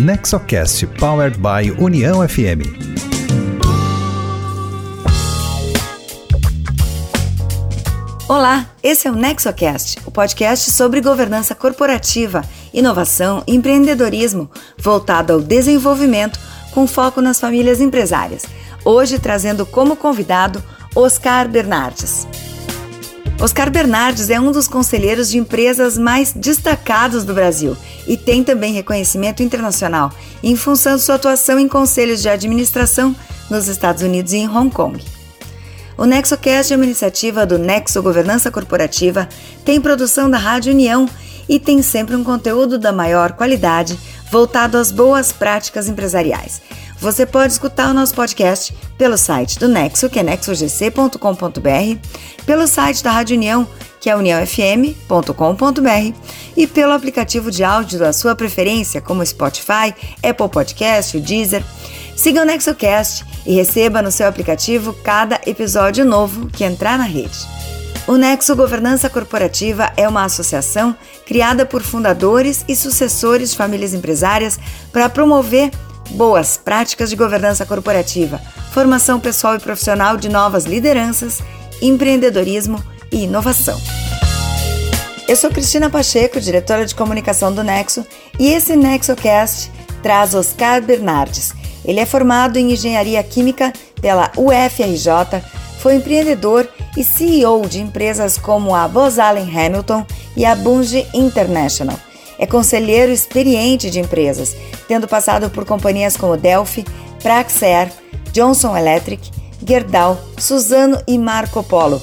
Nexocast Powered by União FM. Olá, esse é o Nexocast, o podcast sobre governança corporativa, inovação e empreendedorismo, voltado ao desenvolvimento com foco nas famílias empresárias. Hoje trazendo como convidado Oscar Bernardes. Oscar Bernardes é um dos conselheiros de empresas mais destacados do Brasil e tem também reconhecimento internacional em função de sua atuação em conselhos de administração nos Estados Unidos e em Hong Kong. O NexoCast é uma iniciativa do Nexo Governança Corporativa, tem produção da Rádio União e tem sempre um conteúdo da maior qualidade voltado às boas práticas empresariais. Você pode escutar o nosso podcast pelo site do Nexo, que é nexogc.com.br, pelo site da Rádio União, que é uniãofm.com.br, e pelo aplicativo de áudio da sua preferência, como Spotify, Apple Podcast, Deezer. Siga o NexoCast e receba no seu aplicativo cada episódio novo que entrar na rede. O Nexo Governança Corporativa é uma associação criada por fundadores e sucessores de famílias empresárias para promover boas práticas de governança corporativa, formação pessoal e profissional de novas lideranças, empreendedorismo e inovação. Eu sou Cristina Pacheco, diretora de comunicação do Nexo, e esse NexoCast traz Oscar Bernardes. Ele é formado em engenharia química pela UFRJ, foi empreendedor e CEO de empresas como a Bose Allen Hamilton e a Bunge International. É conselheiro experiente de empresas, tendo passado por companhias como Delphi, Praxair, Johnson Electric, Gerdau, Suzano e Marco Polo.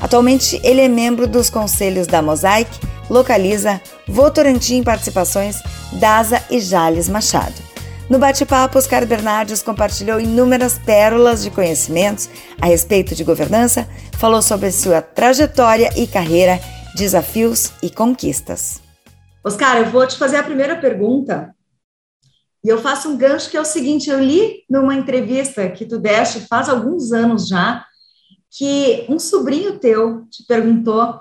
Atualmente, ele é membro dos conselhos da Mosaic, Localiza, Votorantim Participações, DASA e Jales Machado. No bate-papo, Oscar Bernardes compartilhou inúmeras pérolas de conhecimentos a respeito de governança, falou sobre sua trajetória e carreira, desafios e conquistas. Oscar, eu vou te fazer a primeira pergunta. E eu faço um gancho que é o seguinte: eu li numa entrevista que tu deste faz alguns anos já, que um sobrinho teu te perguntou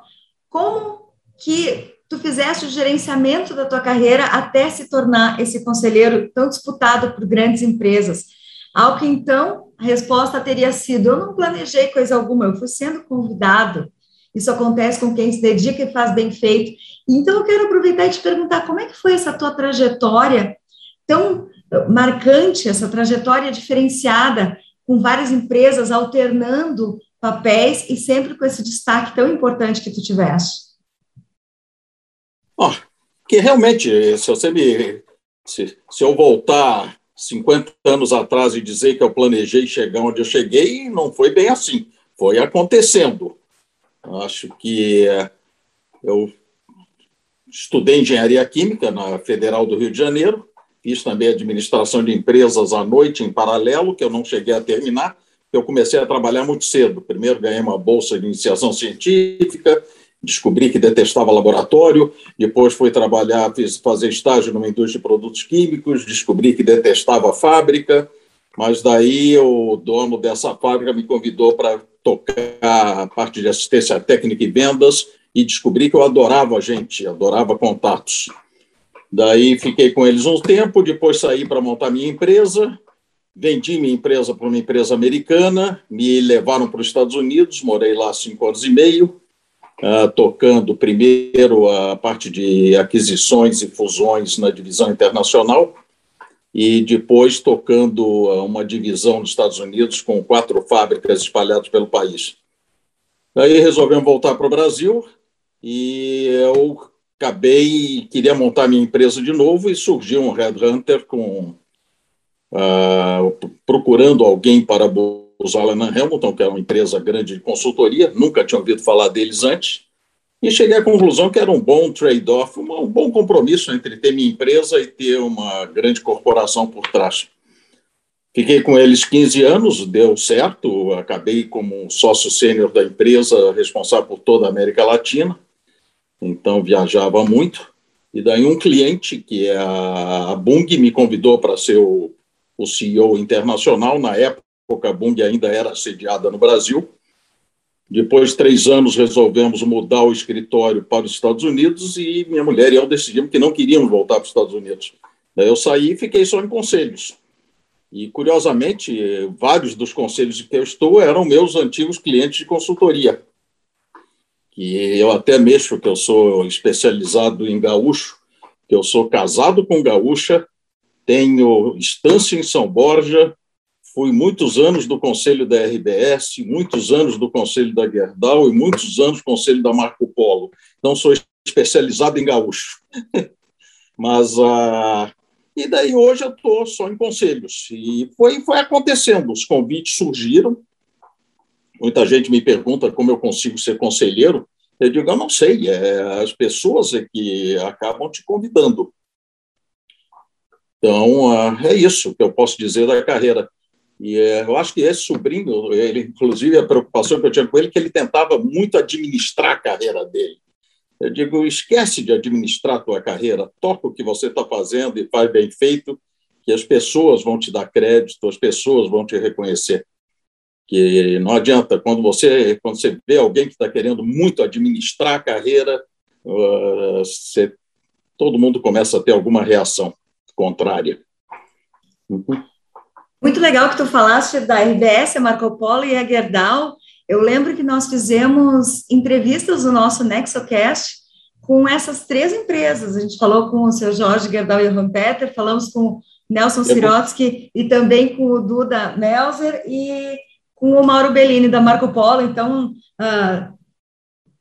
como que tu fizeste o gerenciamento da tua carreira até se tornar esse conselheiro tão disputado por grandes empresas. Ao que então a resposta teria sido: eu não planejei coisa alguma, eu fui sendo convidado. Isso acontece com quem se dedica e faz bem feito. Então eu quero aproveitar e te perguntar como é que foi essa tua trajetória tão marcante, essa trajetória diferenciada, com várias empresas alternando papéis e sempre com esse destaque tão importante que tu tiveste. Que realmente, se você me. Se, se eu voltar 50 anos atrás e dizer que eu planejei chegar onde eu cheguei, não foi bem assim. Foi acontecendo. Acho que eh, eu estudei engenharia química na Federal do Rio de Janeiro, fiz também administração de empresas à noite em paralelo, que eu não cheguei a terminar, eu comecei a trabalhar muito cedo. Primeiro ganhei uma bolsa de iniciação científica, descobri que detestava laboratório, depois fui trabalhar, fiz fazer estágio numa indústria de produtos químicos, descobri que detestava a fábrica, mas daí o dono dessa fábrica me convidou para tocar a parte de assistência técnica e vendas e descobri que eu adorava gente, adorava contatos. Daí fiquei com eles um tempo, depois saí para montar minha empresa, vendi minha empresa para uma empresa americana, me levaram para os Estados Unidos, morei lá cinco anos e meio, uh, tocando primeiro a parte de aquisições e fusões na divisão internacional, e depois tocando uma divisão nos Estados Unidos com quatro fábricas espalhadas pelo país. Daí resolvemos voltar para o Brasil e eu acabei, queria montar minha empresa de novo e surgiu um headhunter com uh, procurando alguém para os Allen Hamilton, que é uma empresa grande de consultoria, nunca tinha ouvido falar deles antes, e cheguei à conclusão que era um bom trade-off, um bom compromisso entre ter minha empresa e ter uma grande corporação por trás. Fiquei com eles 15 anos, deu certo, acabei como sócio sênior da empresa, responsável por toda a América Latina, então viajava muito. E daí um cliente, que é a Bung, me convidou para ser o, o CEO internacional. Na época, a Bung ainda era sediada no Brasil. Depois de três anos, resolvemos mudar o escritório para os Estados Unidos e minha mulher e eu decidimos que não queríamos voltar para os Estados Unidos. Daí eu saí e fiquei só em conselhos. E, curiosamente, vários dos conselhos que eu estou eram meus antigos clientes de consultoria. Que eu até mexo, que eu sou especializado em gaúcho, que eu sou casado com gaúcha, tenho estância em São Borja, fui muitos anos do conselho da RBS, muitos anos do conselho da Gerdau e muitos anos do conselho da Marco Polo. Então, sou especializado em gaúcho. Mas, ah, e daí hoje eu estou só em conselhos. E foi, foi acontecendo, os convites surgiram. Muita gente me pergunta como eu consigo ser conselheiro. Eu digo, eu não sei, é, as pessoas é que acabam te convidando. Então, ah, é isso que eu posso dizer da carreira. E é, eu acho que esse sobrinho, ele, inclusive, a preocupação que eu tinha com ele, é que ele tentava muito administrar a carreira dele. Eu digo, esquece de administrar a tua carreira, toca o que você está fazendo e faz bem feito, que as pessoas vão te dar crédito, as pessoas vão te reconhecer. Que não adianta, quando você, quando você vê alguém que está querendo muito administrar a carreira, uh, você, todo mundo começa a ter alguma reação contrária. Uhum. Muito legal que tu falaste da RBS, a Marco Polo e a Gerdau, eu lembro que nós fizemos entrevistas no nosso NexoCast com essas três empresas. A gente falou com o seu Jorge Gerdau e o Peter, falamos com o Nelson Sirotsky e também com o Duda Melzer e com o Mauro Bellini da Marco Polo. Então, uh,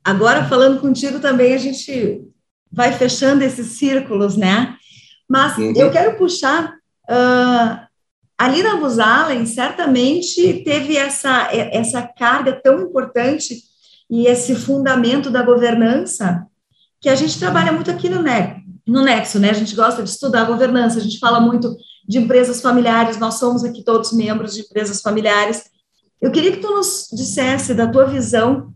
agora falando contigo também, a gente vai fechando esses círculos, né? Mas uhum. eu quero puxar uh, a Lina Buzalen certamente teve essa, essa carga tão importante e esse fundamento da governança que a gente trabalha muito aqui no, no Nexo, né? A gente gosta de estudar a governança, a gente fala muito de empresas familiares, nós somos aqui todos membros de empresas familiares. Eu queria que tu nos dissesse da tua visão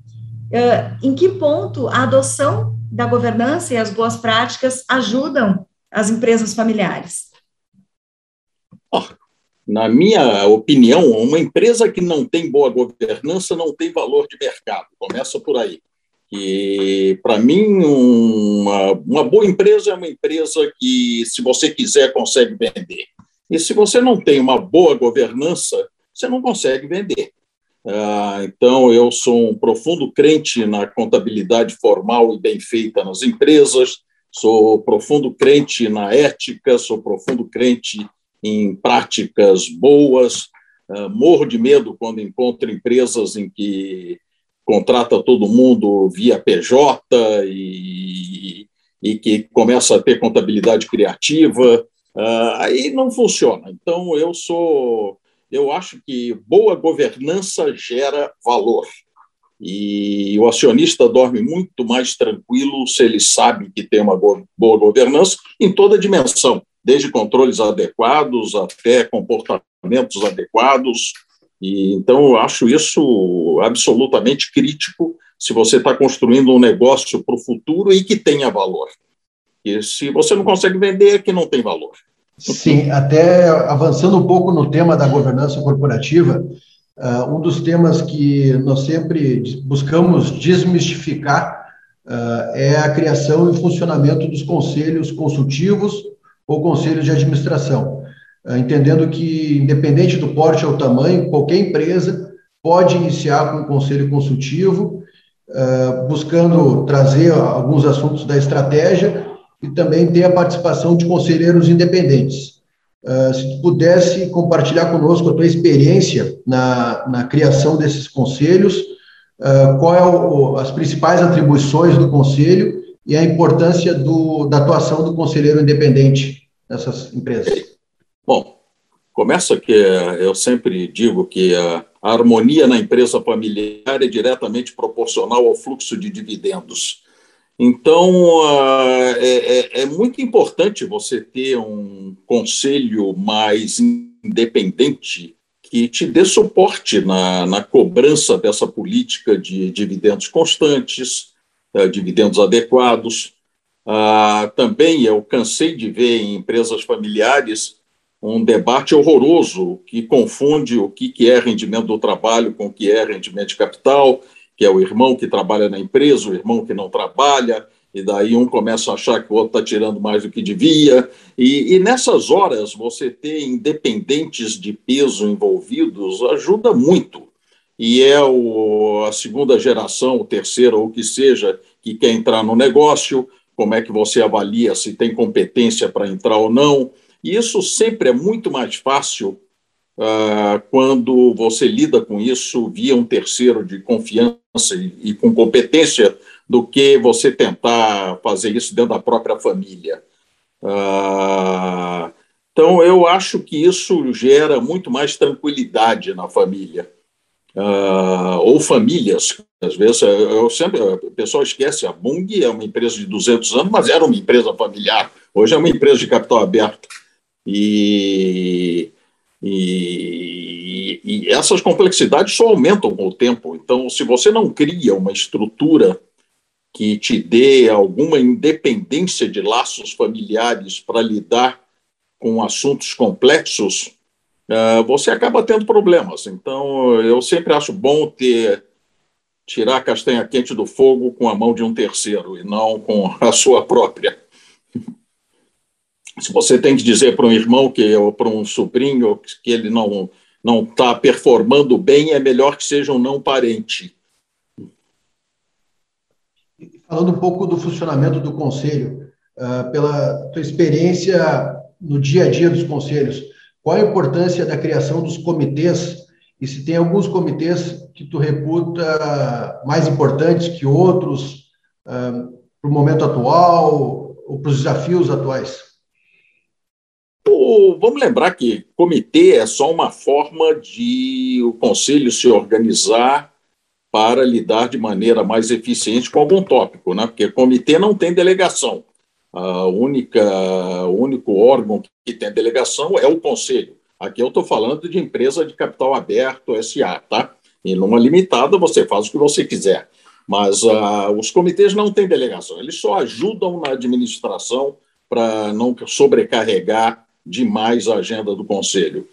uh, em que ponto a adoção da governança e as boas práticas ajudam as empresas familiares. Na minha opinião, uma empresa que não tem boa governança não tem valor de mercado. Começa por aí. E, para mim, uma, uma boa empresa é uma empresa que, se você quiser, consegue vender. E se você não tem uma boa governança, você não consegue vender. Ah, então, eu sou um profundo crente na contabilidade formal e bem feita nas empresas, sou profundo crente na ética, sou profundo crente em práticas boas. Uh, morro de medo quando encontro empresas em que contrata todo mundo via PJ e, e que começa a ter contabilidade criativa. Uh, aí não funciona. Então, eu sou. Eu acho que boa governança gera valor. E o acionista dorme muito mais tranquilo se ele sabe que tem uma boa governança em toda dimensão desde controles adequados até comportamentos adequados. E, então, eu acho isso absolutamente crítico se você está construindo um negócio para o futuro e que tenha valor. E se você não consegue vender, é que não tem valor. Sim, até avançando um pouco no tema da governança corporativa, uh, um dos temas que nós sempre buscamos desmistificar uh, é a criação e funcionamento dos conselhos consultivos ou conselho de administração, ah, entendendo que, independente do porte ou tamanho, qualquer empresa pode iniciar com um conselho consultivo, ah, buscando trazer alguns assuntos da estratégia e também ter a participação de conselheiros independentes. Uh, se tu pudesse compartilhar conosco a tua experiência na, na criação desses conselhos, qual é o, as principais atribuições do conselho e a importância do, da atuação do conselheiro independente nessas empresas? Bom, começa que eu sempre digo que a, harmonia na empresa familiar é diretamente proporcional ao fluxo de dividendos. Então, é, é, é, muito importante você ter um conselho mais independente que te dê suporte na, na cobrança dessa política de dividendos constantes, uh, dividendos adequados. Ah, também eu cansei de ver em empresas familiares um debate horroroso que confunde o que é rendimento do trabalho com o que é rendimento de capital, que é o irmão que trabalha na empresa, o irmão que não trabalha, e daí um começa a achar que o outro está tirando mais do que devia. E, e, nessas horas, você ter independentes de peso envolvidos ajuda muito. E é o, a segunda geração, o terceiro ou o que seja, que quer entrar no negócio, como é que você avalia se tem competência para entrar ou não. E isso sempre é muito mais fácil uh, quando você lida com isso via um terceiro de confiança e, e com competência do que você tentar fazer isso dentro da própria família. Uh, então, eu acho que isso gera muito mais tranquilidade na família. Uh, ou famílias, às vezes, eu sempre, o pessoal esquece, a Bung é uma empresa de 200 anos, mas era uma empresa familiar, hoje é uma empresa de capital aberto. E, e, e essas complexidades só aumentam com o tempo. Então, se você não cria uma estrutura que te dê alguma independência de laços familiares para lidar com assuntos complexos, você acaba tendo problemas. Então, eu sempre acho bom ter tirar a castanha quente do fogo com a mão de um terceiro e não com a sua própria. Se você tem que dizer para um irmão que ou para um sobrinho que ele não não está performando bem, é melhor que seja um não parente Falando um pouco do funcionamento do conselho, uh, pela tua experiência no dia a dia dos conselhos, qual a importância da criação dos comitês e se tem alguns comitês que tu reputa mais importantes que outros uh, para o momento atual ou para os desafios atuais? vamos lembrar que comitê é só uma forma de o conselho se organizar para lidar de maneira mais eficiente com algum tópico, né? porque comitê não tem delegação. A única, o único órgão que tem delegação é o conselho. Aqui eu estou falando de empresa de capital aberto, SA, tá? E numa limitada você faz o que você quiser. Mas uh, os comitês não têm delegação, eles só ajudam na administração para não sobrecarregar demais a agenda do conselho.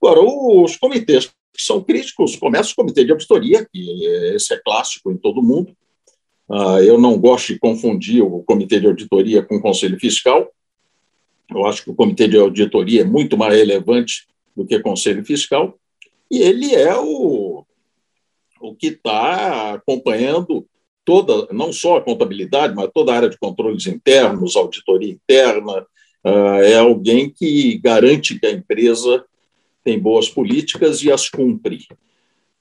Agora, os comitês que são críticos. Começa o comitê de auditoria, que esse é clássico em todo mundo. Uh, eu não gosto de confundir o comitê de auditoria com o conselho fiscal. Eu acho que o comitê de auditoria é muito mais relevante do que o conselho fiscal. E ele é o, o que está acompanhando toda, não só a contabilidade, mas toda a área de controles internos, auditoria interna. Uh, é alguém que garante que a empresa tem boas políticas e as cumpre.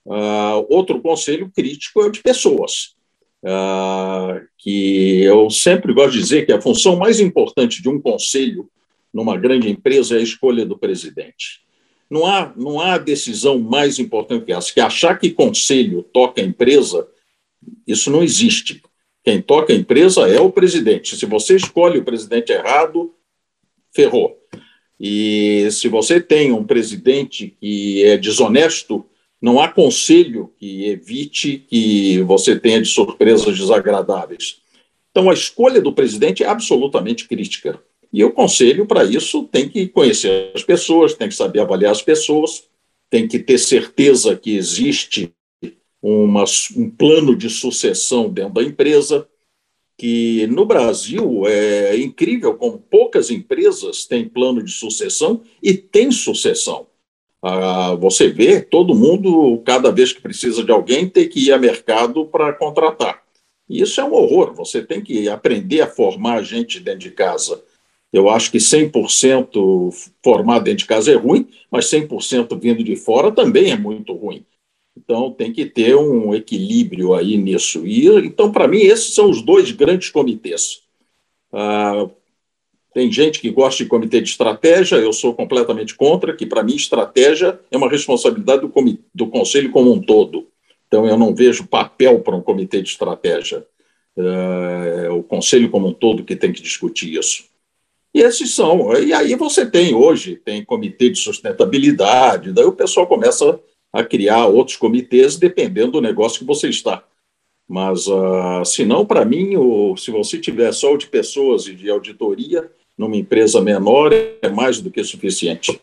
Uh, outro conselho crítico é o de pessoas, uh, que eu sempre gosto de dizer que a função mais importante de um conselho numa grande empresa é a escolha do presidente. Não há, não há decisão mais importante que essa, que achar que conselho toca a empresa, isso não existe. Quem toca a empresa é o presidente. Se você escolhe o presidente errado, ferrou. E se você tem um presidente que é desonesto, não há conselho que evite que você tenha de surpresas desagradáveis. Então, a escolha do presidente é absolutamente crítica. E o conselho, para isso, tem que conhecer as pessoas, tem que saber avaliar as pessoas, tem que ter certeza que existe uma, um plano de sucessão dentro da empresa, que no Brasil é incrível como poucas empresas têm plano de sucessão e têm sucessão. Ah, você vê todo mundo, cada vez que precisa de alguém, tem que ir ao mercado para contratar. E isso é um horror. Você tem que aprender a formar gente dentro de casa. Eu acho que 100% formado dentro de casa é ruim, mas 100% vindo de fora também é muito ruim. Então, tem que ter um equilíbrio aí nisso. E, então, para mim, esses são os dois grandes comitês. Ah, tem gente que gosta de comitê de estratégia, eu sou completamente contra, que para mim estratégia é uma responsabilidade do, do conselho como um todo. Então, eu não vejo papel para um comitê de estratégia. É o conselho como um todo que tem que discutir isso. E esses são. E aí você tem hoje, tem comitê de sustentabilidade, daí o pessoal começa a criar outros comitês, dependendo do negócio que você está. Mas, uh, se não, para mim, o, se você tiver só de pessoas e de auditoria, numa empresa menor, é mais do que suficiente.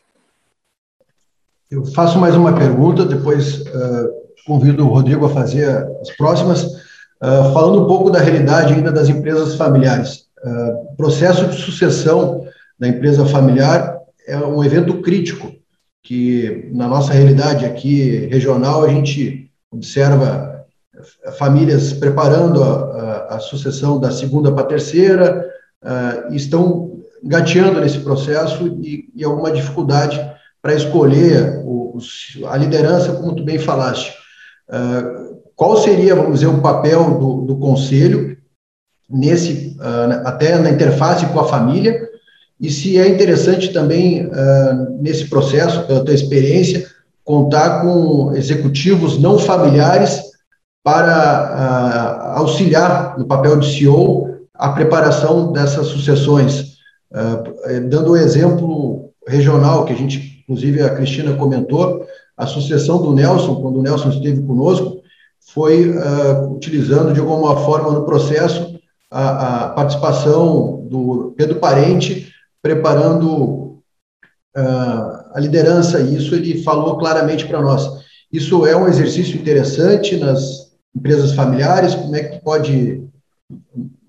Eu faço mais uma pergunta, depois uh, convido o Rodrigo a fazer as próximas. Uh, falando um pouco da realidade ainda das empresas familiares. Uh, processo de sucessão da empresa familiar é um evento crítico, que na nossa realidade aqui regional a gente observa famílias preparando a, a, a sucessão da segunda para a terceira, uh, estão gateando nesse processo e, e alguma dificuldade para escolher o, a liderança, como tu bem falaste. Uh, qual seria, vamos dizer, o papel do, do conselho nesse, uh, até na interface com a família, e se é interessante também, uh, nesse processo, pela tua experiência, contar com executivos não familiares para auxiliar no papel de CEO a preparação dessas sucessões. Dando o um exemplo regional que a gente inclusive a Cristina comentou, a sucessão do Nelson, quando o Nelson esteve conosco, foi uh, utilizando de alguma forma no processo a, a participação do Pedro Parente, preparando uh, a liderança, e isso ele falou claramente para nós. Isso é um exercício interessante nas empresas familiares, como é que pode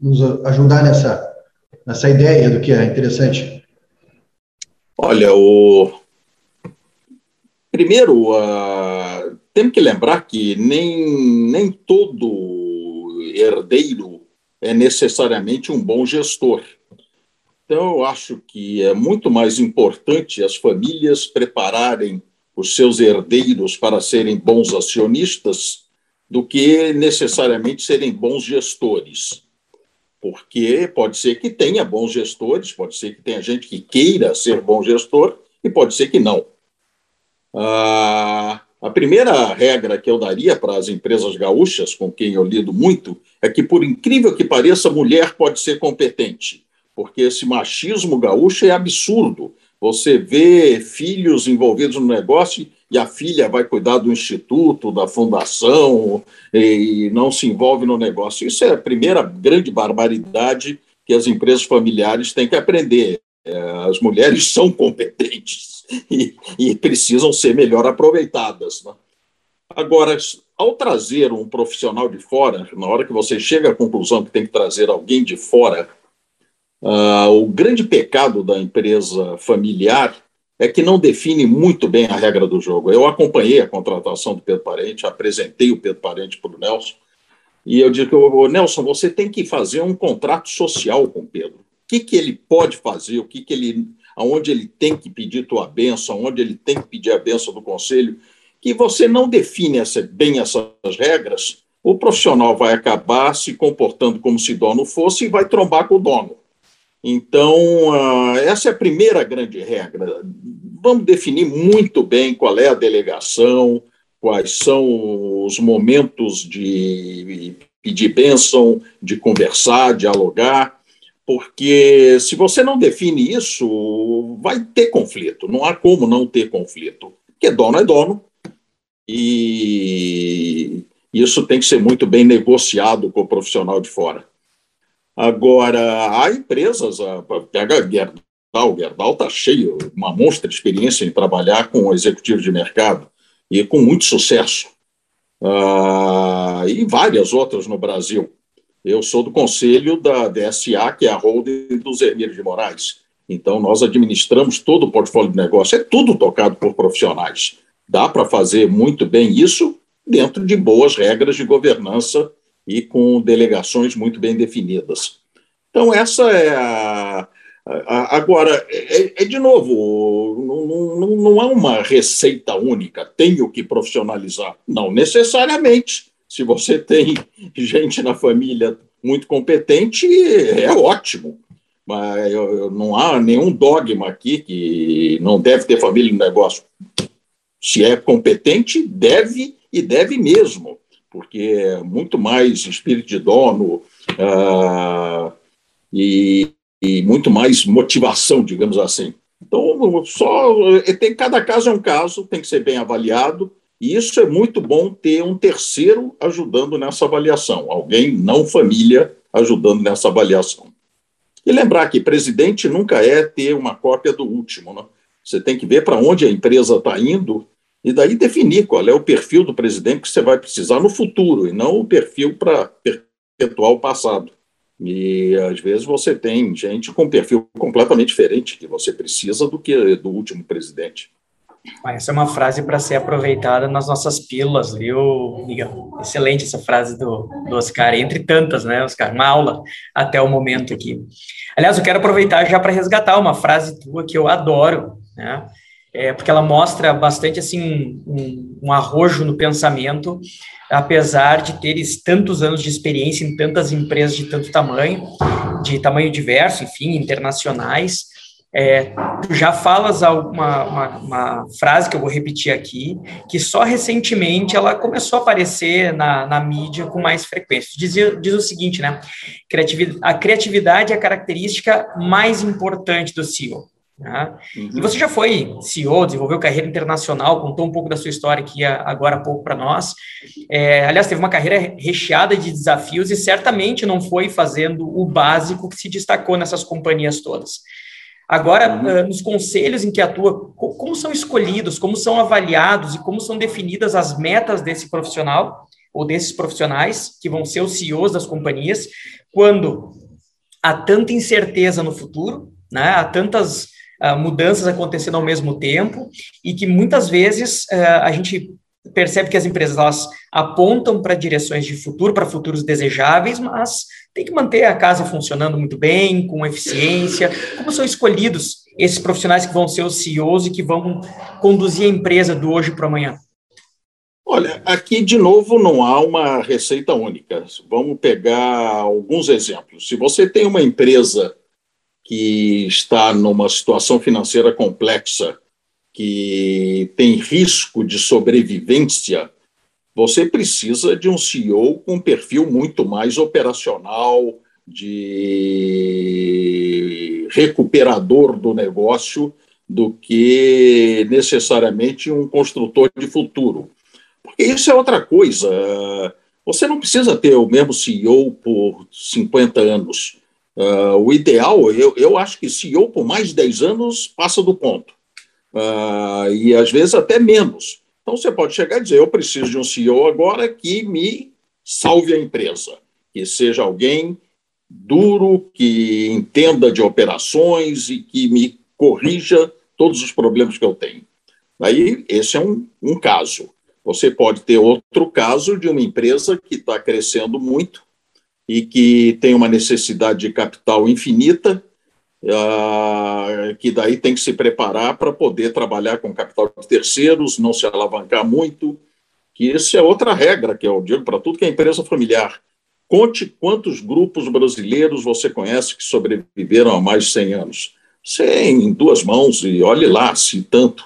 nos ajudar nessa, nessa ideia do que é interessante? Olha, o, Primeiro, uh, temos que lembrar que nem, nem todo herdeiro é necessariamente um bom gestor. Então, eu acho que é muito mais importante as famílias prepararem os seus herdeiros para serem bons acionistas do que necessariamente serem bons gestores. Porque pode ser que tenha bons gestores, pode ser que tenha gente que queira ser bom gestor e pode ser que não. Ah, a primeira regra que eu daria para as empresas gaúchas, com quem eu lido muito, é que, por incrível que pareça, mulher pode ser competente, porque esse machismo gaúcho é absurdo. Você vê filhos envolvidos no negócio e a filha vai cuidar do instituto, da fundação, e não se envolve no negócio. Isso é a primeira grande barbaridade que as empresas familiares têm que aprender. É, as mulheres são competentes e, e precisam ser melhor aproveitadas. Né? Agora, ao trazer um profissional de fora, na hora que você chega à conclusão que tem que trazer alguém de fora, uh, o grande pecado da empresa familiar é que não define muito bem a regra do jogo. Eu acompanhei a contratação do Pedro Parente, apresentei o Pedro Parente para o Nelson, e eu digo, Nelson, você tem que fazer um contrato social com o Pedro. O que, que ele pode fazer, o que, que ele aonde ele tem que pedir tua benção, aonde ele tem que pedir a benção do conselho, que você não define essa, bem essas regras, o profissional vai acabar se comportando como se dono fosse e vai trombar com o dono. Então, uh, essa é a primeira grande regra. Vamos definir muito bem qual é a delegação, quais são os momentos de pedir bênção, de conversar, dialogar, porque se você não define isso, vai ter conflito. Não há como não ter conflito. Porque dono é dono e isso tem que ser muito bem negociado com o profissional de fora. Agora, há empresas, a, pega a Gerdau, Gerdau está cheio, uma monstra experiência em trabalhar com executivos de mercado e com muito sucesso. Uh, e várias outras no Brasil. Eu sou do conselho da DSA, que é a holding dos Hermílio de Moraes. Então, nós administramos todo o portfólio de negócio. É tudo tocado por profissionais. Dá para fazer muito bem isso dentro de boas regras de governança e com delegações muito bem definidas. Então, essa é a. agora, é, é, de novo, não, não, não é uma receita única, tenho que profissionalizar. Não necessariamente se você tem gente na família muito competente, é ótimo. Mas não há nenhum dogma aqui que não deve ter família no negócio. Se é competente, deve e deve mesmo, porque é muito mais espírito de dono uh, e, e, muito mais motivação, digamos assim. Então, só tem cada caso é um caso, tem que ser bem avaliado e isso é muito bom ter um terceiro ajudando nessa avaliação, alguém não família ajudando nessa avaliação. E lembrar que presidente nunca é ter uma cópia do último. Né? Você tem que ver para onde a empresa está indo e daí definir qual é o perfil do presidente que você vai precisar no futuro, e não o perfil para perpetuar o passado. E às vezes você tem gente com perfil completamente diferente que você precisa do que do último presidente. Essa é uma frase para ser aproveitada nas nossas pílulas, viu, Miguel? Excelente essa frase do, do Oscar, entre tantas, né, Oscar? Uma aula até o momento aqui. Aliás, eu quero aproveitar já para resgatar uma frase tua que eu adoro, né? É, porque ela mostra bastante assim um, um arrojo no pensamento, apesar de teres tantos anos de experiência em tantas empresas de tanto tamanho, de tamanho diverso, enfim, internacionais, é, tu já falas uma, uma, uma, frase que eu vou repetir aqui, que só recentemente ela começou a aparecer na, na mídia com mais frequência. Diz, diz o seguinte, né? a criatividade é a característica mais importante do CEO. Né? Uhum. E você já foi CEO, desenvolveu carreira internacional, contou um pouco da sua história aqui agora há pouco para nós. É, aliás, teve uma carreira recheada de desafios e certamente não foi fazendo o básico que se destacou nessas companhias todas. Agora, uhum. nos conselhos em que atua, como são escolhidos, como são avaliados e como são definidas as metas desse profissional ou desses profissionais que vão ser os CEOs das companhias, quando há tanta incerteza no futuro, né, há tantas uh, mudanças acontecendo ao mesmo tempo e que muitas vezes uh, a gente percebe que as empresas elas apontam para direções de futuro, para futuros desejáveis, mas tem que manter a casa funcionando muito bem, com eficiência. Como são escolhidos esses profissionais que vão ser os CEOs e que vão conduzir a empresa do hoje para amanhã? Olha, aqui de novo não há uma receita única. Vamos pegar alguns exemplos. Se você tem uma empresa que está numa situação financeira complexa, que tem risco de sobrevivência, você precisa de um CEO com um perfil muito mais operacional, de recuperador do negócio, do que necessariamente um construtor de futuro. Porque isso é outra coisa. Você não precisa ter o mesmo CEO por 50 anos. Uh, o ideal, eu, eu acho que CEO por mais de 10 anos passa do ponto. Uh, e às vezes até menos. Então você pode chegar e dizer: eu preciso de um CEO agora que me salve a empresa, que seja alguém duro, que entenda de operações e que me corrija todos os problemas que eu tenho. Aí, esse é um, um caso. Você pode ter outro caso de uma empresa que está crescendo muito e que tem uma necessidade de capital infinita Uh, que daí tem que se preparar para poder trabalhar com capital de terceiros, não se alavancar muito, que isso é outra regra que eu digo para tudo que é empresa familiar. Conte quantos grupos brasileiros você conhece que sobreviveram há mais de 100 anos. Sem duas mãos, e olhe lá se tanto.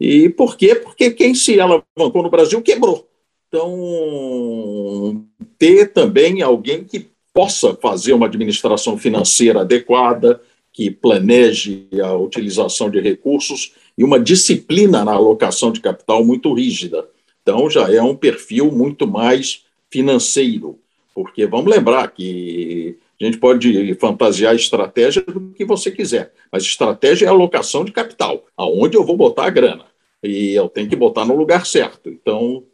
E por quê? Porque quem se alavancou no Brasil quebrou. Então, ter também alguém que possa fazer uma administração financeira adequada, que planeje a utilização de recursos e uma disciplina na alocação de capital muito rígida. Então, já é um perfil muito mais financeiro, porque vamos lembrar que a gente pode fantasiar estratégia do que você quiser, mas estratégia é alocação de capital, aonde eu vou botar a grana, e eu tenho que botar no lugar certo. Então,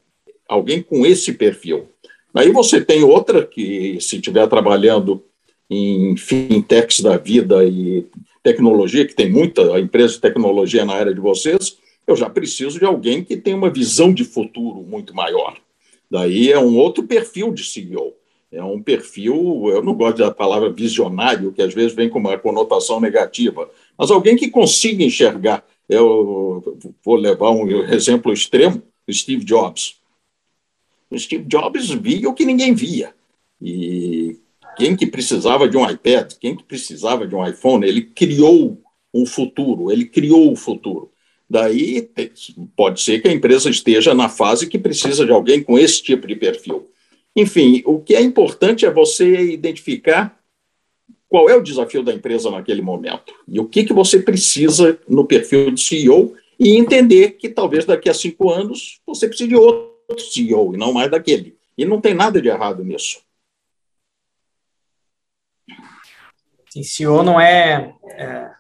alguém com esse perfil. Aí você tem outra que, se estiver trabalhando em fintechs da vida e tecnologia, que tem muita empresa de tecnologia na área de vocês, eu já preciso de alguém que tenha uma visão de futuro muito maior. Daí é um outro perfil de CEO. É um perfil, eu não gosto da palavra visionário, que às vezes vem com uma conotação negativa, mas alguém que consiga enxergar. Eu vou levar um exemplo extremo: Steve Jobs. O Steve Jobs via o que ninguém via. E quem que precisava de um iPad, quem que precisava de um iPhone, ele criou um futuro, ele criou o futuro. Daí pode ser que a empresa esteja na fase que precisa de alguém com esse tipo de perfil. Enfim, o que é importante é você identificar qual é o desafio da empresa naquele momento e o que, que você precisa no perfil de CEO e entender que talvez daqui a cinco anos você precise de outro CEO e não mais daquele. E não tem nada de errado nisso. Sim, CEO não é, é,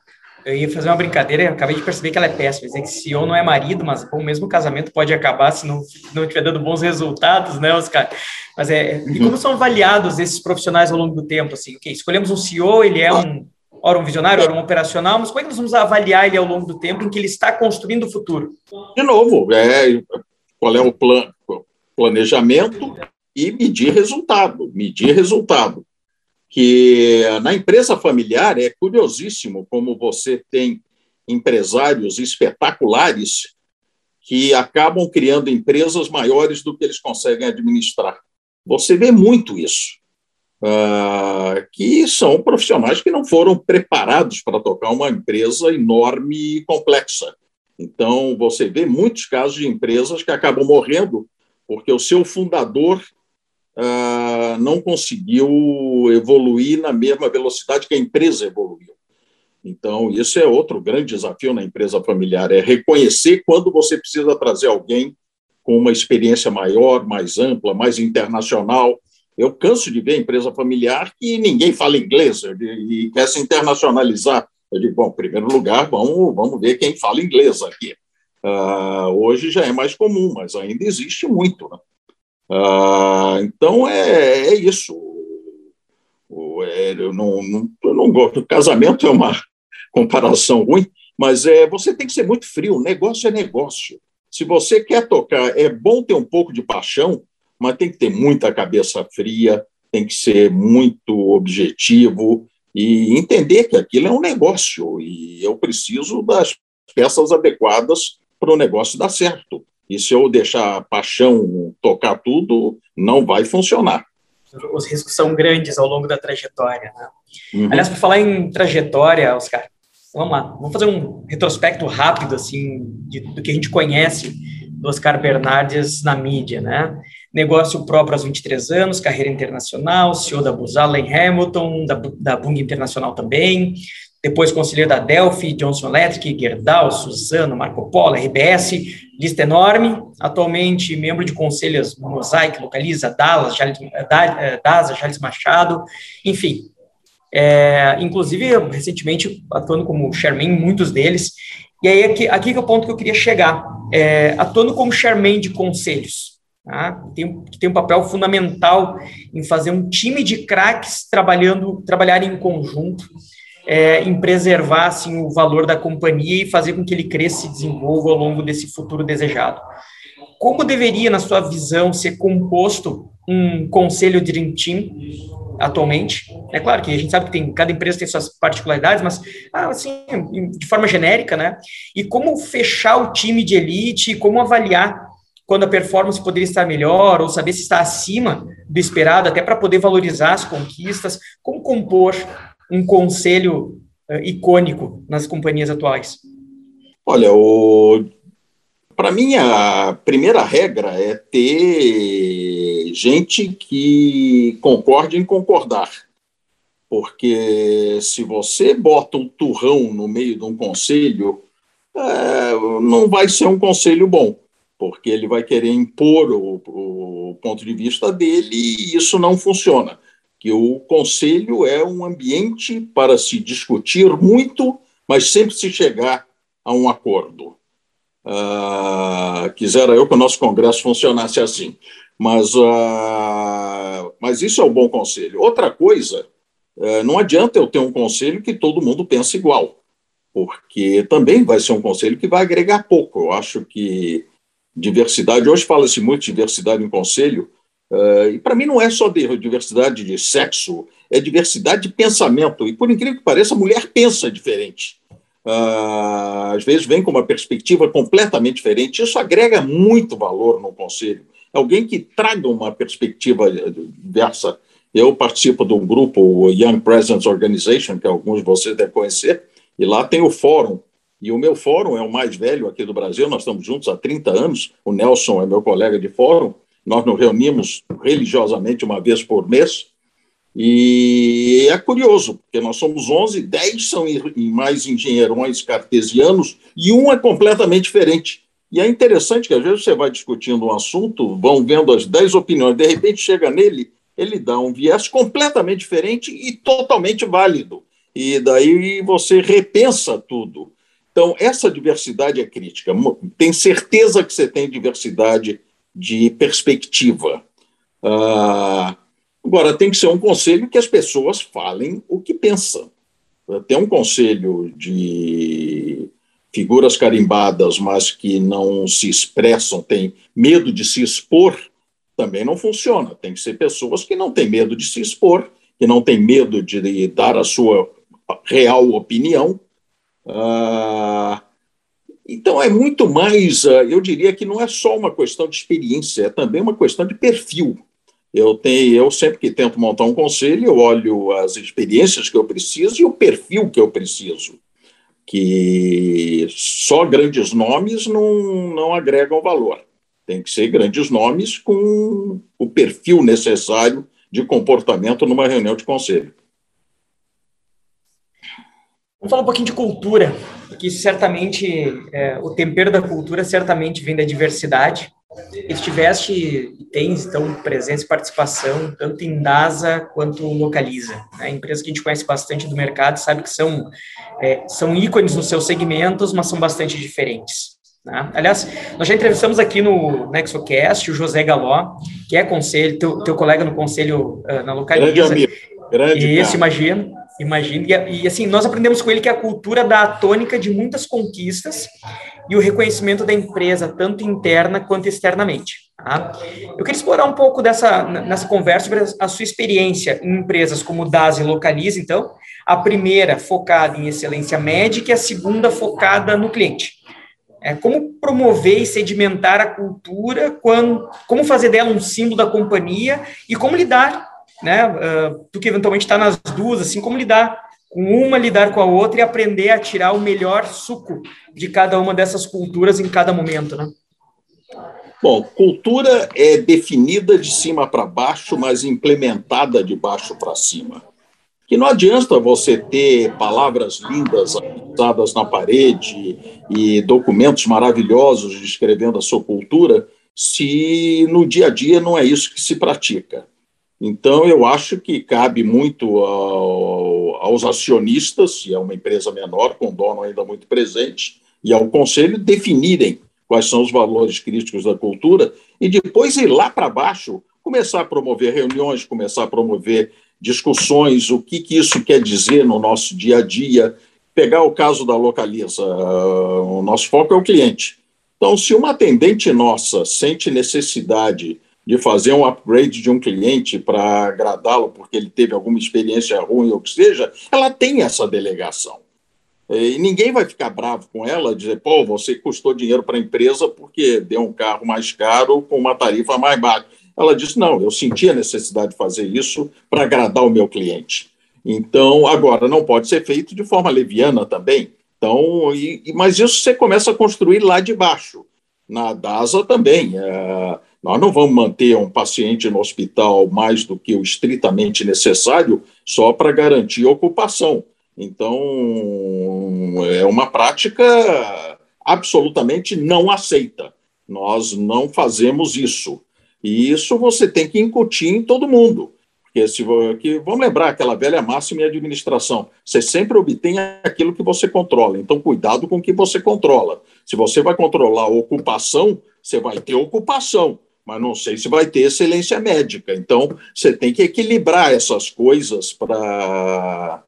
eu ia fazer uma brincadeira e acabei de perceber que ela é péssima. Dizer que CEO não é marido, mas o mesmo casamento pode acabar se não, não estiver dando bons resultados, né, Oscar? Mas é. E como são avaliados esses profissionais ao longo do tempo? Assim, okay, escolhemos um CEO, ele é um ora um visionário, ora um operacional, mas como é que nós vamos avaliar ele ao longo do tempo em que ele está construindo o futuro? De novo, é, qual é o plan, planejamento e medir resultado, medir resultado. Que na empresa familiar é curiosíssimo como você tem empresários espetaculares que acabam criando empresas maiores do que eles conseguem administrar. Você vê muito isso. Uh, que são profissionais que não foram preparados para tocar uma empresa enorme e complexa. Então, você vê muitos casos de empresas que acabam morrendo porque o seu fundador uh, não conseguiu evoluir na mesma velocidade que a empresa evoluiu. Então, isso é outro grande desafio na empresa familiar, é reconhecer quando você precisa trazer alguém com uma experiência maior, mais ampla, mais internacional, eu canso de ver empresa familiar que ninguém fala inglês e quer se internacionalizar. Eu digo, bom, em primeiro lugar, vamos, vamos ver quem fala inglês aqui. Uh, hoje já é mais comum, mas ainda existe muito. Né? Uh, então, é, é isso. É, eu, não, não, eu não gosto. Casamento é uma comparação ruim, mas é, você tem que ser muito frio. Negócio é negócio. Se você quer tocar, é bom ter um pouco de paixão, mas tem que ter muita cabeça fria, tem que ser muito objetivo e entender que aquilo é um negócio e eu preciso das peças adequadas para o negócio dar certo. E se eu deixar a paixão tocar tudo, não vai funcionar. Os riscos são grandes ao longo da trajetória. Né? Uhum. Aliás, para falar em trajetória, Oscar, vamos lá, vamos fazer um retrospecto rápido assim de, do que a gente conhece do Oscar Bernardes na mídia, né? negócio próprio aos 23 anos, carreira internacional, CEO da Booz Allen Hamilton, da, da Bung Internacional também, depois conselheiro da Delphi, Johnson Electric, Gerdau, Suzano, Marco Polo, RBS, lista enorme, atualmente membro de conselhos Mosaic, Localiza, Dallas, Jales, eh, DASA, Jales Machado, enfim, é, inclusive recentemente atuando como chairman em muitos deles, e aí aqui, aqui é o ponto que eu queria chegar, é, atuando como chairman de conselhos, Tá? Tem, tem um papel fundamental em fazer um time de craques trabalhando, trabalhar em conjunto, é, em preservar assim, o valor da companhia e fazer com que ele cresça e desenvolva ao longo desse futuro desejado. Como deveria, na sua visão, ser composto um conselho Dream Team atualmente? É claro que a gente sabe que tem, cada empresa tem suas particularidades, mas assim, de forma genérica, né? E como fechar o time de elite, como avaliar quando a performance poderia estar melhor, ou saber se está acima do esperado, até para poder valorizar as conquistas, como compor um conselho uh, icônico nas companhias atuais? Olha, o... para mim a primeira regra é ter gente que concorde em concordar. Porque se você bota um turrão no meio de um conselho, é, não vai ser um conselho bom porque ele vai querer impor o, o ponto de vista dele e isso não funciona. Que o conselho é um ambiente para se discutir muito, mas sempre se chegar a um acordo. Uh, quisera eu que o nosso Congresso funcionasse assim. Mas, uh, mas isso é um bom conselho. Outra coisa, uh, não adianta eu ter um conselho que todo mundo pensa igual, porque também vai ser um conselho que vai agregar pouco. Eu acho que diversidade. Hoje fala-se muito de diversidade em conselho, uh, e para mim não é só de diversidade de sexo, é diversidade de pensamento. E por incrível que pareça, a mulher pensa diferente. Uh, às vezes vem com uma perspectiva completamente diferente. Isso agrega muito valor no conselho. Alguém que traga uma perspectiva diversa. Eu participo de um grupo, Young Presidents Organization, que alguns de vocês devem conhecer, e lá tem o fórum e o meu fórum é o mais velho aqui do Brasil, nós estamos juntos há 30 anos. O Nelson é meu colega de fórum. Nós nos reunimos religiosamente uma vez por mês. E é curioso, porque nós somos 11, 10 são mais engenheirões cartesianos e um é completamente diferente. E é interessante que às vezes você vai discutindo um assunto, vão vendo as 10 opiniões, de repente chega nele, ele dá um viés completamente diferente e totalmente válido e daí você repensa tudo. Então, essa diversidade é crítica. Tem certeza que você tem diversidade de perspectiva. Ah, agora, tem que ser um conselho que as pessoas falem o que pensam. Tem um conselho de figuras carimbadas, mas que não se expressam, têm medo de se expor, também não funciona. Tem que ser pessoas que não têm medo de se expor, que não têm medo de dar a sua real opinião. Ah, então é muito mais, ah, eu diria que não é só uma questão de experiência, é também uma questão de perfil. Eu tenho, eu sempre que tento montar um conselho, eu olho as experiências que eu preciso e o perfil que eu preciso. Que só grandes nomes não, não agregam valor. Tem que ser grandes nomes com o perfil necessário de comportamento numa reunião de conselho. Vamos falar um pouquinho de cultura, que certamente é, o tempero da cultura certamente vem da diversidade. E tiveste e tens então presença e participação tanto em DASA quanto Localiza, né? empresas que a gente conhece bastante do mercado, sabe que são é, são ícones nos seus segmentos, mas são bastante diferentes. Né? Aliás, nós já entrevistamos aqui no NexoCast o José Galó, que é conselho, teu, teu colega no conselho uh, na Localiza. Grande amigo. Grande Isso, imagino. Imagino. E, e, assim, nós aprendemos com ele que a cultura dá a tônica de muitas conquistas e o reconhecimento da empresa, tanto interna quanto externamente. Tá? Eu queria explorar um pouco dessa nessa conversa sobre a sua experiência em empresas como DAS e Localiza, então, a primeira focada em excelência médica e a segunda focada no cliente. É, como promover e sedimentar a cultura, quando, como fazer dela um símbolo da companhia e como lidar, né, uh, tu que eventualmente está nas duas, assim, como lidar com uma, lidar com a outra e aprender a tirar o melhor suco de cada uma dessas culturas em cada momento, né? Bom, cultura é definida de cima para baixo, mas implementada de baixo para cima que não adianta você ter palavras lindas fixadas na parede e documentos maravilhosos descrevendo a sua cultura, se no dia a dia não é isso que se pratica. Então, eu acho que cabe muito ao, aos acionistas, se é uma empresa menor, com dono ainda muito presente, e ao conselho definirem quais são os valores críticos da cultura e depois ir lá para baixo, começar a promover reuniões, começar a promover discussões, o que, que isso quer dizer no nosso dia a dia. Pegar o caso da Localiza, o nosso foco é o cliente. Então, se uma atendente nossa sente necessidade de fazer um upgrade de um cliente para agradá-lo porque ele teve alguma experiência ruim ou que seja, ela tem essa delegação. E ninguém vai ficar bravo com ela, dizer, pô, você custou dinheiro para a empresa porque deu um carro mais caro com uma tarifa mais baixa. Ela disse: não, eu senti a necessidade de fazer isso para agradar o meu cliente. Então, agora, não pode ser feito de forma leviana também. Então, e, mas isso você começa a construir lá de baixo. Na DASA também. É, nós não vamos manter um paciente no hospital mais do que o estritamente necessário só para garantir a ocupação. Então, é uma prática absolutamente não aceita. Nós não fazemos isso. E isso você tem que incutir em todo mundo. Porque se que, vamos lembrar aquela velha máxima em administração: você sempre obtém aquilo que você controla. Então, cuidado com o que você controla. Se você vai controlar a ocupação, você vai ter ocupação, mas não sei se vai ter excelência médica. Então, você tem que equilibrar essas coisas para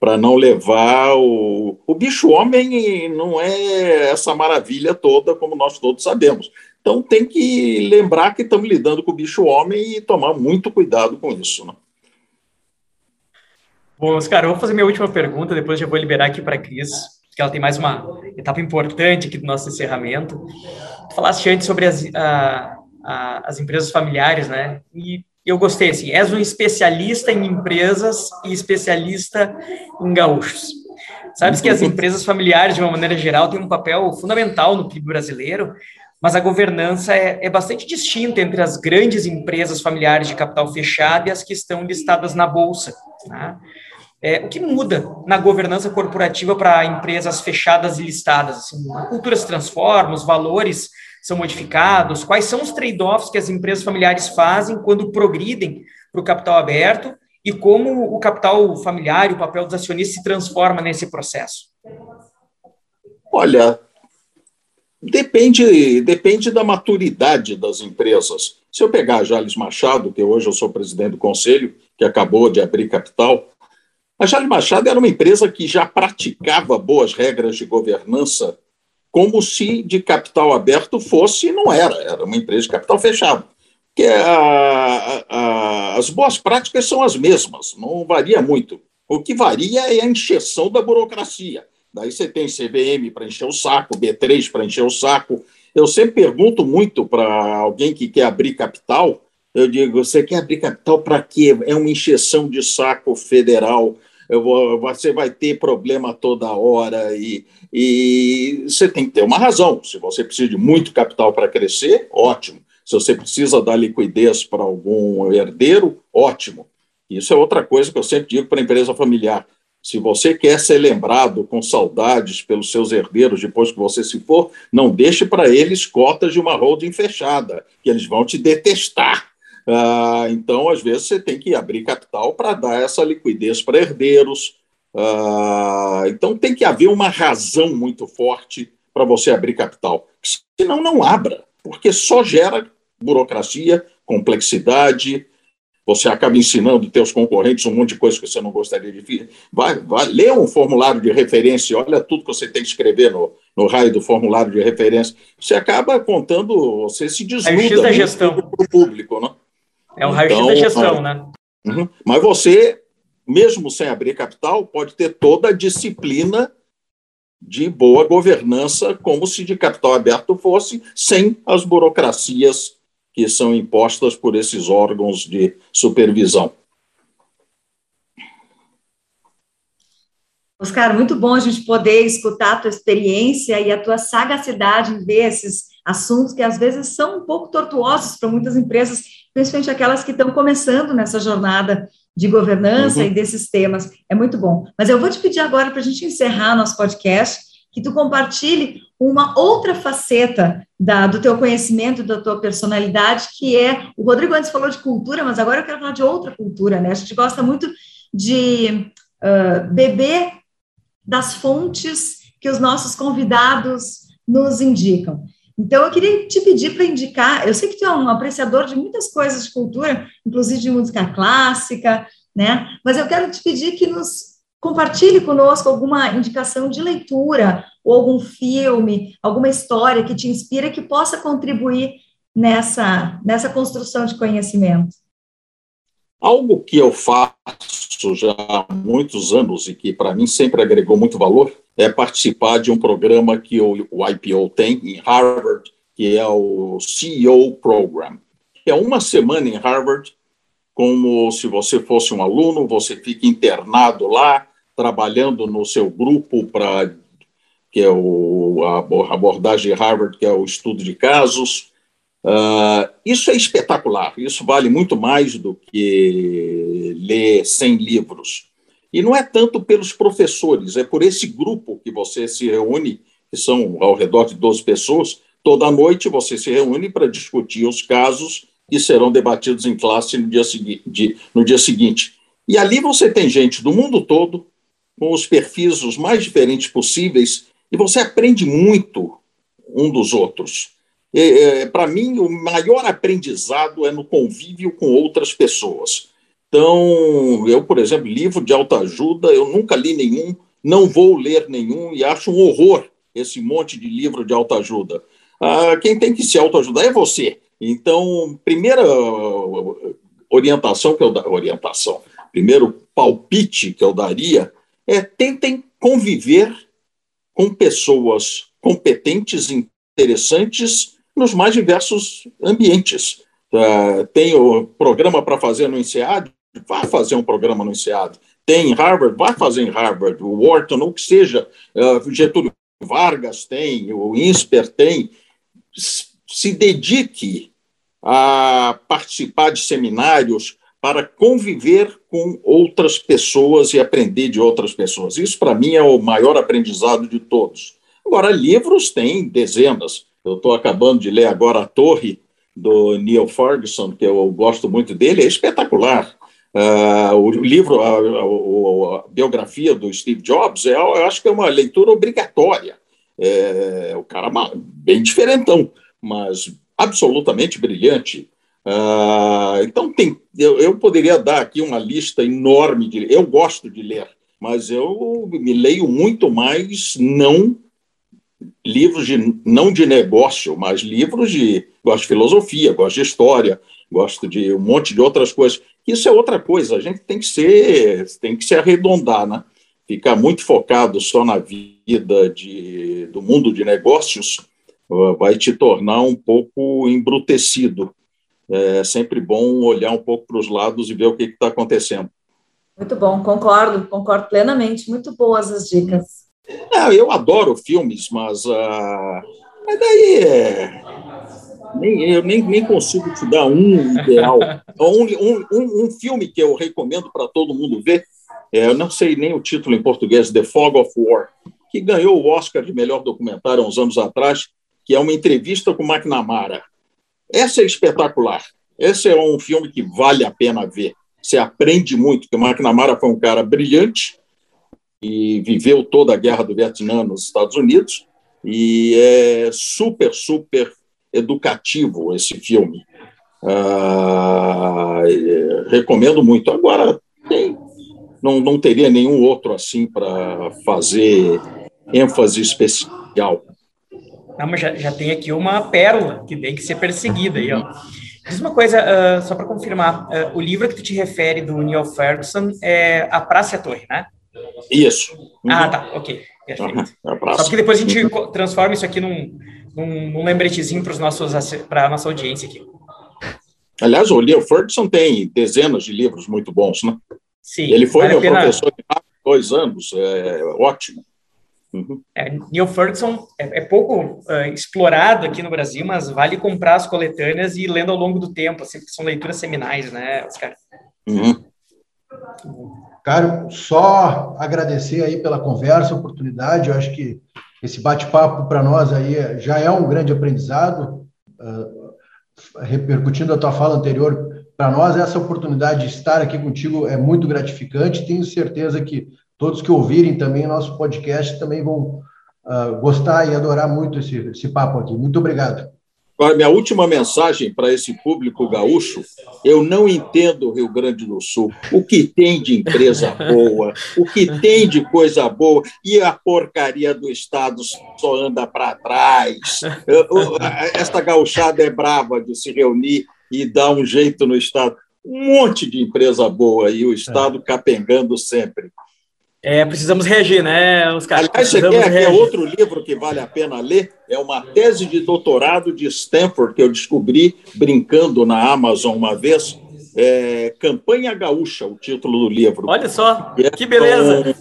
para não levar o, o bicho homem não é essa maravilha toda como nós todos sabemos. Então tem que lembrar que estamos lidando com o bicho homem e tomar muito cuidado com isso. Né? Bom, Oscar, eu vou fazer minha última pergunta, depois já vou liberar aqui para a Cris, porque ela tem mais uma etapa importante aqui do nosso encerramento. Tu falaste antes sobre as, a, as empresas familiares, né? E eu gostei, assim, és um especialista em empresas e especialista em gaúchos. Sabes que as empresas familiares, de uma maneira geral, têm um papel fundamental no PIB brasileiro, mas a governança é, é, bastante distinta entre as grandes empresas familiares de capital fechado e as que estão listadas na Bolsa. Né? É, o que muda na governança corporativa para empresas fechadas e listadas? Assim, a cultura se transforma, os valores são modificados, quais são os trade-offs que as empresas familiares fazem quando progridem para o capital aberto e como o capital familiar e o papel dos acionistas se transforma nesse processo? Olha, depende, depende da maturidade das empresas. Se eu pegar a Jales Machado, que hoje eu sou presidente do conselho, que acabou de abrir capital, a Jales Machado era uma empresa que já praticava boas regras de governança, como se de capital aberto fosse e não era, era uma empresa de capital fechado que a, a, as boas práticas são as mesmas, não varia muito. O que varia é a encheção da burocracia. Daí você tem CVM para encher o saco, B3 para encher o saco. Eu sempre pergunto muito para alguém que quer abrir capital, eu digo, você quer abrir capital para quê? É uma encheção de saco federal, vou, você vai ter problema toda hora e, e você tem que ter uma razão. Se você precisa de muito capital para crescer, ótimo. Se você precisa dar liquidez para algum herdeiro, ótimo. Isso é outra coisa que eu sempre digo para a empresa familiar. Se você quer ser lembrado com saudades pelos seus herdeiros depois que você se for, não deixe para eles cotas de uma holding fechada, que eles vão te detestar. Ah, então, às vezes, você tem que abrir capital para dar essa liquidez para herdeiros. Ah, então, tem que haver uma razão muito forte para você abrir capital. Senão, não abra, porque só gera burocracia, complexidade, você acaba ensinando teus concorrentes um monte de coisa que você não gostaria de vai, vai ler um formulário de referência, olha tudo que você tem que escrever no, no raio do formulário de referência. Você acaba contando, você se desnuda da gestão. para o público, né? É o raio-x então, da gestão, é. né? Uhum. Mas você, mesmo sem abrir capital, pode ter toda a disciplina de boa governança, como se de capital aberto fosse, sem as burocracias que são impostas por esses órgãos de supervisão. Oscar, muito bom a gente poder escutar a tua experiência e a tua sagacidade em ver esses assuntos que às vezes são um pouco tortuosos para muitas empresas, principalmente aquelas que estão começando nessa jornada de governança uhum. e desses temas. É muito bom. Mas eu vou te pedir agora para a gente encerrar nosso podcast que tu compartilhe uma outra faceta da, do teu conhecimento, da tua personalidade, que é, o Rodrigo antes falou de cultura, mas agora eu quero falar de outra cultura, né? A gente gosta muito de uh, beber das fontes que os nossos convidados nos indicam. Então, eu queria te pedir para indicar, eu sei que tu é um apreciador de muitas coisas de cultura, inclusive de música clássica, né? Mas eu quero te pedir que nos Compartilhe conosco alguma indicação de leitura ou algum filme, alguma história que te inspira que possa contribuir nessa, nessa construção de conhecimento. Algo que eu faço já há muitos anos e que para mim sempre agregou muito valor é participar de um programa que o, o IPO tem em Harvard, que é o CEO Program. É uma semana em Harvard, como se você fosse um aluno, você fica internado lá, trabalhando no seu grupo para que é o, a abordagem Harvard, que é o estudo de casos. Uh, isso é espetacular, isso vale muito mais do que ler 100 livros. E não é tanto pelos professores, é por esse grupo que você se reúne, que são ao redor de 12 pessoas, toda noite você se reúne para discutir os casos que serão debatidos em classe no dia, segui no dia seguinte. E ali você tem gente do mundo todo, com os perfis os mais diferentes possíveis e você aprende muito um dos outros. É, Para mim, o maior aprendizado é no convívio com outras pessoas. Então, eu, por exemplo, livro de autoajuda, eu nunca li nenhum, não vou ler nenhum e acho um horror esse monte de livro de autoajuda. Ah, quem tem que se autoajudar é você. Então, primeira orientação que eu orientação, primeiro palpite que eu daria é tentem conviver com pessoas competentes, interessantes nos mais diversos ambientes. Uh, tem o programa para fazer no INSEAD, vá fazer um programa no INSEAD. Tem em Harvard, vá fazer em Harvard. O Wharton, o que seja, uh, Getúlio Vargas tem, o INSPER tem. Se dedique a participar de seminários, para conviver com outras pessoas e aprender de outras pessoas. Isso, para mim, é o maior aprendizado de todos. Agora, livros tem dezenas. Eu estou acabando de ler agora A Torre, do Neil Ferguson, que eu gosto muito dele, é espetacular. Uh, o livro, a, a, a, biografia do Steve Jobs, é, eu acho que é uma leitura obrigatória. É, o cara é bem diferentão, mas absolutamente brilhante. Uh, então, tem, eu, eu, poderia dar aqui uma lista enorme de. Eu gosto de ler, mas eu me leio muito mais não livros de não de negócio, mas livros de gosto de filosofia, gosto de história, gosto de um monte de outras coisas. Isso é outra coisa, a gente tem que ser, tem que se arredondar, né? Ficar muito focado só na vida de, do mundo de negócios vai te tornar um pouco embrutecido. É sempre bom olhar um pouco para os lados e ver o que está acontecendo. Muito bom, concordo, concordo plenamente. Muito boas as dicas. É, eu adoro filmes, mas, uh, mas daí é, nem, eu nem, nem consigo te dar um ideal. Um, um, um, um filme que eu recomendo para todo mundo ver, é, eu não sei nem o título em português, The Fog of War, que ganhou o Oscar de melhor documentário há uns anos atrás, que é uma entrevista com McNamara. Essa é espetacular. Esse é um filme que vale a pena ver. Você aprende muito, porque McNamara foi um cara brilhante e viveu toda a guerra do Vietnã nos Estados Unidos e é super, super educativo esse filme. Ah, recomendo muito. Agora, tem, não, não teria nenhum outro assim para fazer ênfase especial. Não, mas já, já tem aqui uma pérola que tem que ser perseguida aí, ó. Diz uma coisa, uh, só para confirmar, uh, o livro que tu te refere do Neil Ferguson é A Praça e a Torre, né? Isso. Uhum. Ah, tá, ok. Perfeito. Uhum. Só que depois a gente uhum. transforma isso aqui num, num, num lembretezinho para a nossa audiência aqui. Aliás, o Neil Ferguson tem dezenas de livros muito bons, né? Sim. Ele foi vale meu pena... professor de dois anos, é ótimo. Uhum. É, Neil Ferguson é, é pouco uh, explorado aqui no Brasil, mas vale comprar as coletâneas e ir lendo ao longo do tempo, assim, são leituras seminais, né, Oscar? Uhum. Caro, só agradecer aí pela conversa, oportunidade. Eu acho que esse bate-papo para nós aí já é um grande aprendizado. Uh, repercutindo a tua fala anterior, para nós essa oportunidade de estar aqui contigo é muito gratificante. Tenho certeza que todos que ouvirem também nosso podcast também vão uh, gostar e adorar muito esse, esse papo aqui. Muito obrigado. Agora, minha última mensagem para esse público gaúcho: eu não entendo o Rio Grande do Sul. O que tem de empresa boa, o que tem de coisa boa, e a porcaria do Estado só anda para trás. Esta gauchada é brava de se reunir e dar um jeito no Estado. Um monte de empresa boa e o Estado capengando sempre. É, precisamos reagir, né, os caras? Aliás, você quer, quer outro livro que vale a pena ler? É uma tese de doutorado de Stanford que eu descobri brincando na Amazon uma vez. É, Campanha Gaúcha, o título do livro. Olha só, é, que beleza!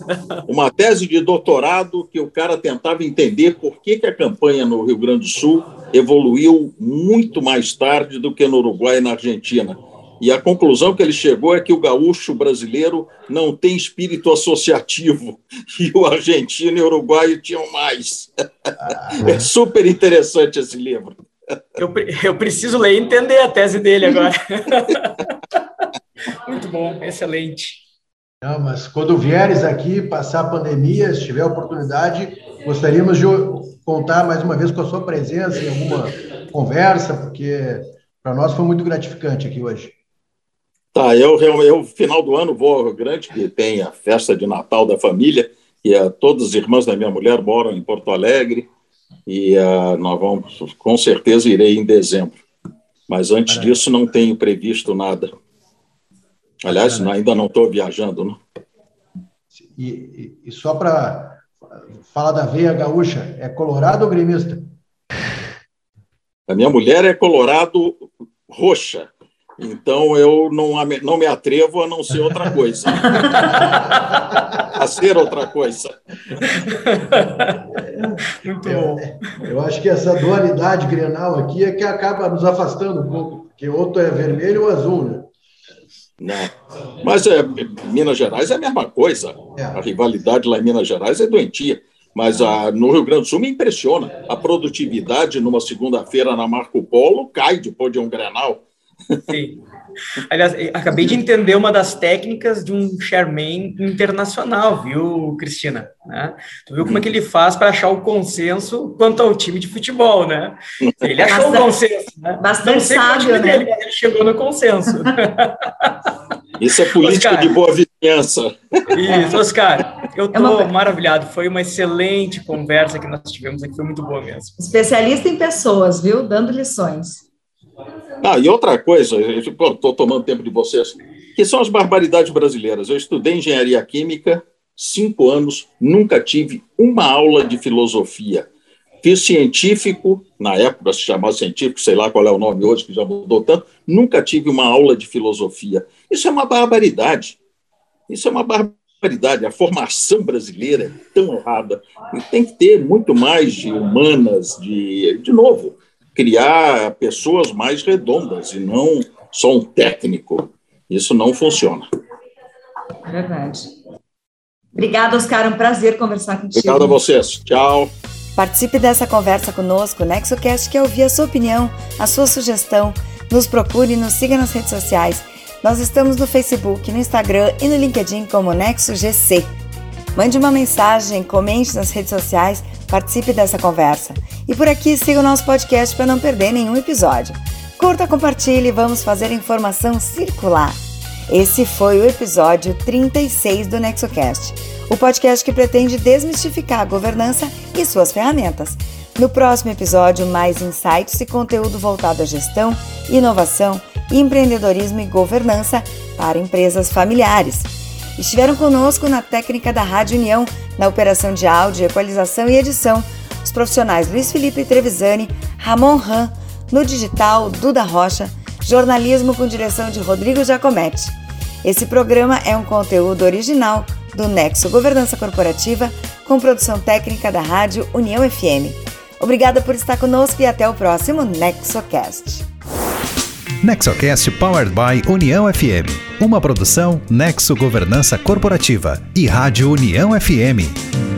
Uma tese de doutorado que o cara tentava entender por que, que a campanha no Rio Grande do Sul evoluiu muito mais tarde do que no Uruguai e na Argentina e a conclusão que ele chegou é que o gaúcho brasileiro não tem espírito associativo e o argentino e o uruguaio tinham mais. É super interessante esse livro. Eu, eu preciso ler e entender a tese dele agora. Muito bom, excelente. Não, mas quando vieres aqui passar a pandemia, se tiver oportunidade, gostaríamos de contar mais uma vez com a sua presença em alguma conversa, porque para nós foi muito gratificante aqui hoje. Tá, eu, eu, eu, final do ano vou ao Rio Grande, que tem a festa de Natal da família, e uh, todas as irmãs da minha mulher moram em Porto Alegre, e uh, nós vamos, com certeza, irei em dezembro. Mas antes Caramba. disso, não tenho previsto nada. Aliás, Caramba. ainda não estou viajando, né? E, e, e só para falar da veia gaúcha, é colorado ou gremista? A minha mulher é colorado roxa. Então eu não, não me atrevo a não ser outra coisa. a ser outra coisa. Muito bom. Eu acho que essa dualidade grenal aqui é que acaba nos afastando um pouco, porque outro é vermelho ou azul, né? Não. Mas é, Minas Gerais é a mesma coisa. É. A rivalidade lá em Minas Gerais é doentia. Mas a, no Rio Grande do Sul me impressiona. A produtividade numa segunda-feira na Marco Polo cai depois de um grenal. Sim. Aliás, acabei de entender uma das técnicas de um chairman internacional, viu, Cristina? Né? Tu viu como é que ele faz para achar o consenso quanto ao time de futebol, né? Ele achou bastante, o consenso, né? Bastante sábio, né? Dele, ele chegou no consenso. Isso é política Oscar, de boa vizinhança. Isso, Oscar, eu estou é uma... maravilhado. Foi uma excelente conversa que nós tivemos aqui, foi muito boa mesmo. Especialista em pessoas, viu? Dando lições. Ah, e outra coisa, estou tomando tempo de vocês, que são as barbaridades brasileiras. Eu estudei engenharia química, cinco anos, nunca tive uma aula de filosofia. Fiz científico, na época se chamava científico, sei lá qual é o nome hoje, que já mudou tanto, nunca tive uma aula de filosofia. Isso é uma barbaridade. Isso é uma barbaridade. A formação brasileira é tão errada. E tem que ter muito mais de humanas, de, de novo, criar pessoas mais redondas e não só um técnico. Isso não funciona. Verdade. Obrigada, Oscar. É um prazer conversar contigo. Obrigado a vocês. Tchau. Participe dessa conversa conosco, NexoCast quer ouvir a sua opinião, a sua sugestão. Nos procure e nos siga nas redes sociais. Nós estamos no Facebook, no Instagram e no LinkedIn como NexoGC. Mande uma mensagem, comente nas redes sociais, participe dessa conversa. E por aqui siga o nosso podcast para não perder nenhum episódio. Curta, compartilhe e vamos fazer informação circular. Esse foi o episódio 36 do NexoCast, o podcast que pretende desmistificar a governança e suas ferramentas. No próximo episódio, mais insights e conteúdo voltado à gestão, inovação, empreendedorismo e governança para empresas familiares. Estiveram conosco na técnica da Rádio União, na operação de áudio, equalização e edição, os profissionais Luiz Felipe Trevisani, Ramon Ram, no digital Duda Rocha, jornalismo com direção de Rodrigo Giacometti. Esse programa é um conteúdo original do Nexo Governança Corporativa, com produção técnica da Rádio União FM. Obrigada por estar conosco e até o próximo NexoCast. NexoCast Powered by União FM. Uma produção Nexo Governança Corporativa e Rádio União FM.